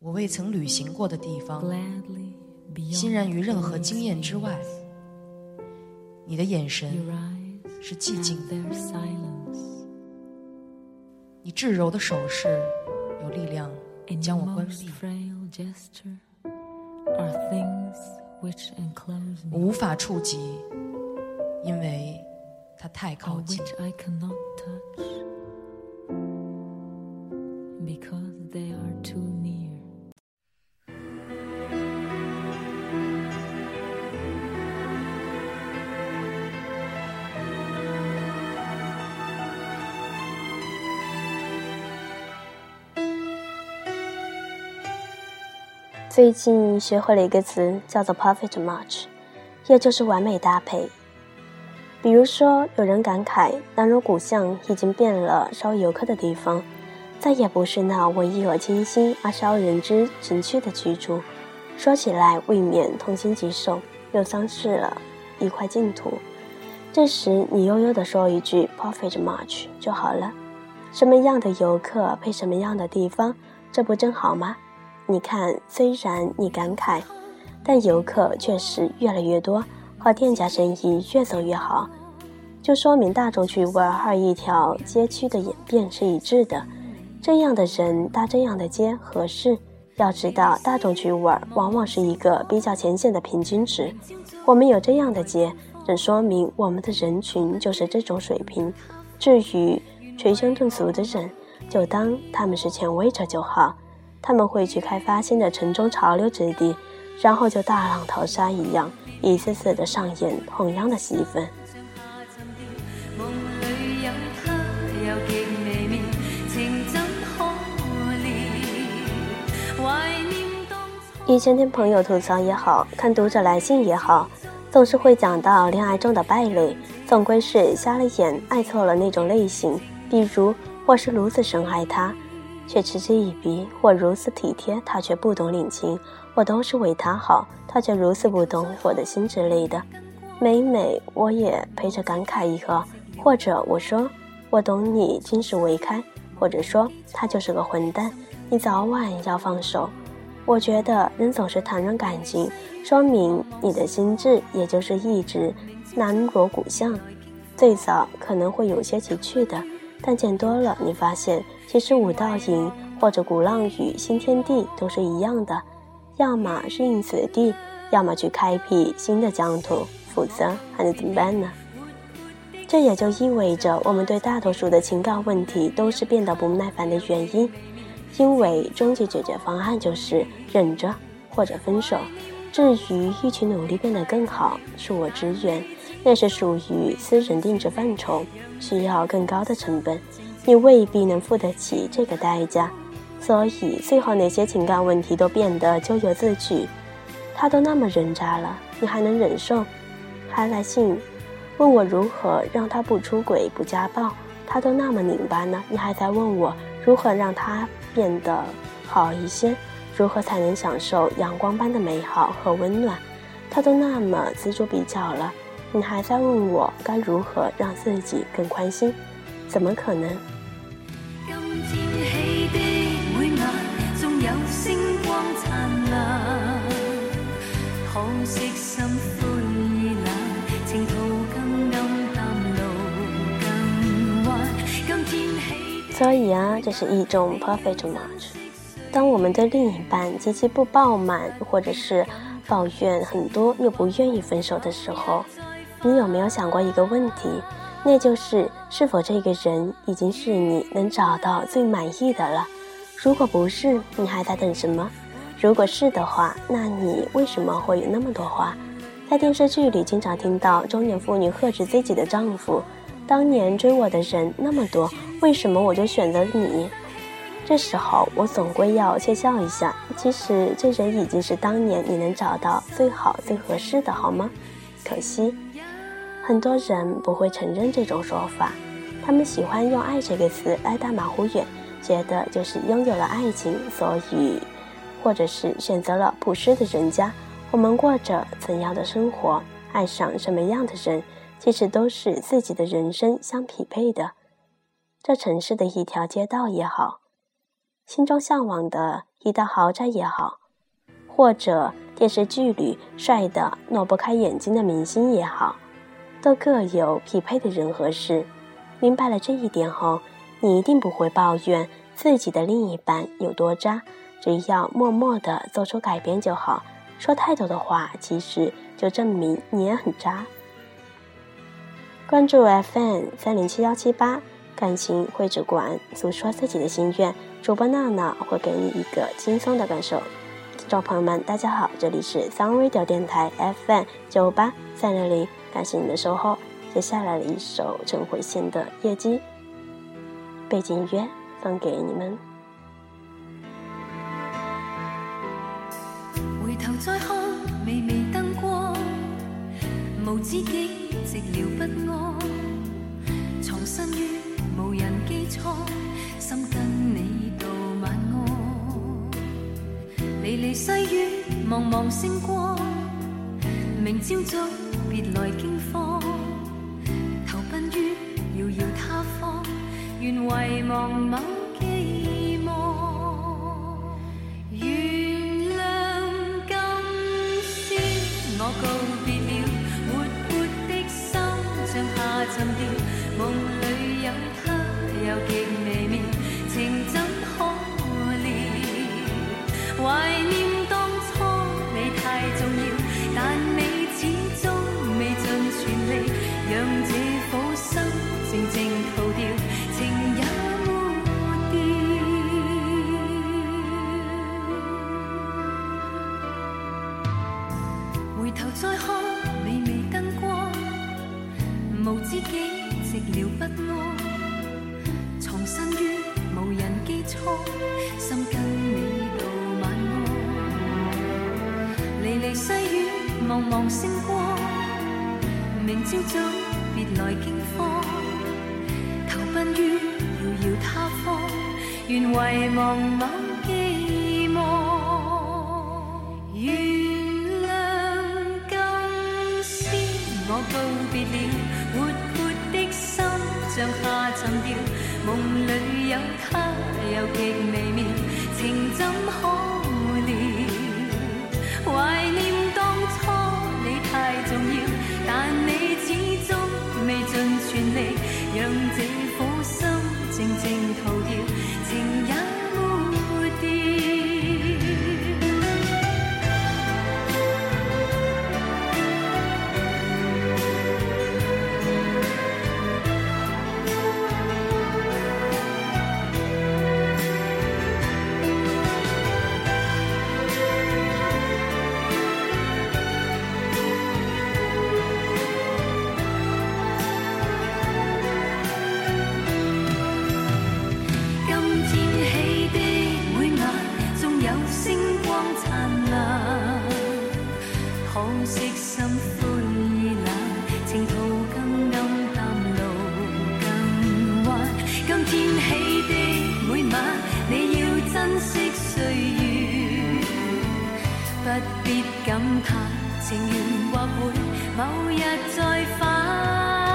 我未曾旅行过的地方，欣然于任何经验之外。你的眼神是寂静的，你至柔的手势有力量将我关闭，我无法触及，因为它太靠近。最近学会了一个词，叫做 “perfect match”，也就是完美搭配。比如说，有人感慨南锣鼓巷已经变了，烧游客的地方，再也不是那文艺而清新、而招人之情趣的居住，说起来未免痛心疾首，又丧失了一块净土。这时，你悠悠地说一句 “perfect match” 就好了，什么样的游客配什么样的地方，这不正好吗？你看，虽然你感慨，但游客确实越来越多，和店家生意越走越好，就说明大众去五二一条街区的演变是一致的。这样的人搭这样的街合适？要知道，大众去玩二往往是一个比较浅显的平均值。我们有这样的街，正说明我们的人群就是这种水平。至于捶胸顿足的人，就当他们是潜卫者就好。他们会去开发新的城中潮流之地，然后就大浪淘沙一样，一次次的上演同样的戏份。一前听朋友吐槽也好，看读者来信也好，总是会讲到恋爱中的败类，总归是瞎了眼爱错了那种类型，比如我是如此深爱他。却嗤之以鼻，我如此体贴，他却不懂领情，我都是为他好，他却如此不懂我的心之类的。每每我也陪着感慨一个，或者我说我懂你，今世为开，或者说他就是个混蛋，你早晚要放手。我觉得人总是谈论感情，说明你的心智也就是一直南国古巷，最早可能会有些奇趣的。但见多了，你发现其实五道营或者鼓浪屿、新天地都是一样的，要么适应此地，要么去开辟新的疆土，否则还能怎么办呢？这也就意味着，我们对大多数的情感问题都是变得不耐烦的原因，因为终极解决方案就是忍着或者分手。至于一起努力变得更好，恕我直言。那是属于私人定制范畴，需要更高的成本，你未必能付得起这个代价。所以最后，那些情感问题都变得咎由自取。他都那么人渣了，你还能忍受？还来信问我如何让他不出轨、不家暴？他都那么拧巴呢，你还在问我如何让他变得好一些？如何才能享受阳光般的美好和温暖？他都那么锱铢必较了。你还在问我该如何让自己更宽心？怎么可能？所以啊，这是一种 perfect match。当我们的另一半极其不抱满，或者是抱怨很多又不愿意分手的时候。你有没有想过一个问题，那就是是否这个人已经是你能找到最满意的了？如果不是，你还在等什么？如果是的话，那你为什么会有那么多话？在电视剧里经常听到中年妇女呵斥自己的丈夫：“当年追我的人那么多，为什么我就选择你？”这时候我总归要窃笑一下。其实这人已经是当年你能找到最好最合适的，好吗？可惜。很多人不会承认这种说法，他们喜欢用“爱”这个词来打马虎眼，觉得就是拥有了爱情，所以或者是选择了不识的人家。我们过着怎样的生活，爱上什么样的人，其实都是自己的人生相匹配的。这城市的一条街道也好，心中向往的一套豪宅也好，或者电视剧里帅的挪不开眼睛的明星也好。都各有匹配的人和事，明白了这一点后，你一定不会抱怨自己的另一半有多渣，只要默默的做出改变就好。说太多的话，其实就证明你也很渣。关注 FM 三零七幺七八感情会只管诉说自己的心愿，主播闹闹会给你一个轻松的感受。众朋友们，大家好，这里是桑威调电台 FM 九八三六零，感谢你的收听。接下来的一首陈慧娴的《夜机》，背景音乐送给你们。离离细雨，茫茫星光。明朝早，别来惊慌。投奔于遥遥他方，愿遗忘某寄望。原谅今宵，我告别了活泼的心，像下沉掉。梦里有他，又极微妙。怀念当初你太重要，但你始终未尽全力，让这苦心静静逃掉，情也抹掉。回头再看微微灯光，无知己。离离细雨，茫茫星光。明朝早，别来惊慌。投奔于遥遥他方，愿遗忘某寄望。原谅今宵，我告别了活泼的心，像下沉掉。梦里有他，又极微妙，情怎可？怀念当初你太重要，但你始终未尽全力，让这。不必感叹，情缘或会某日再返。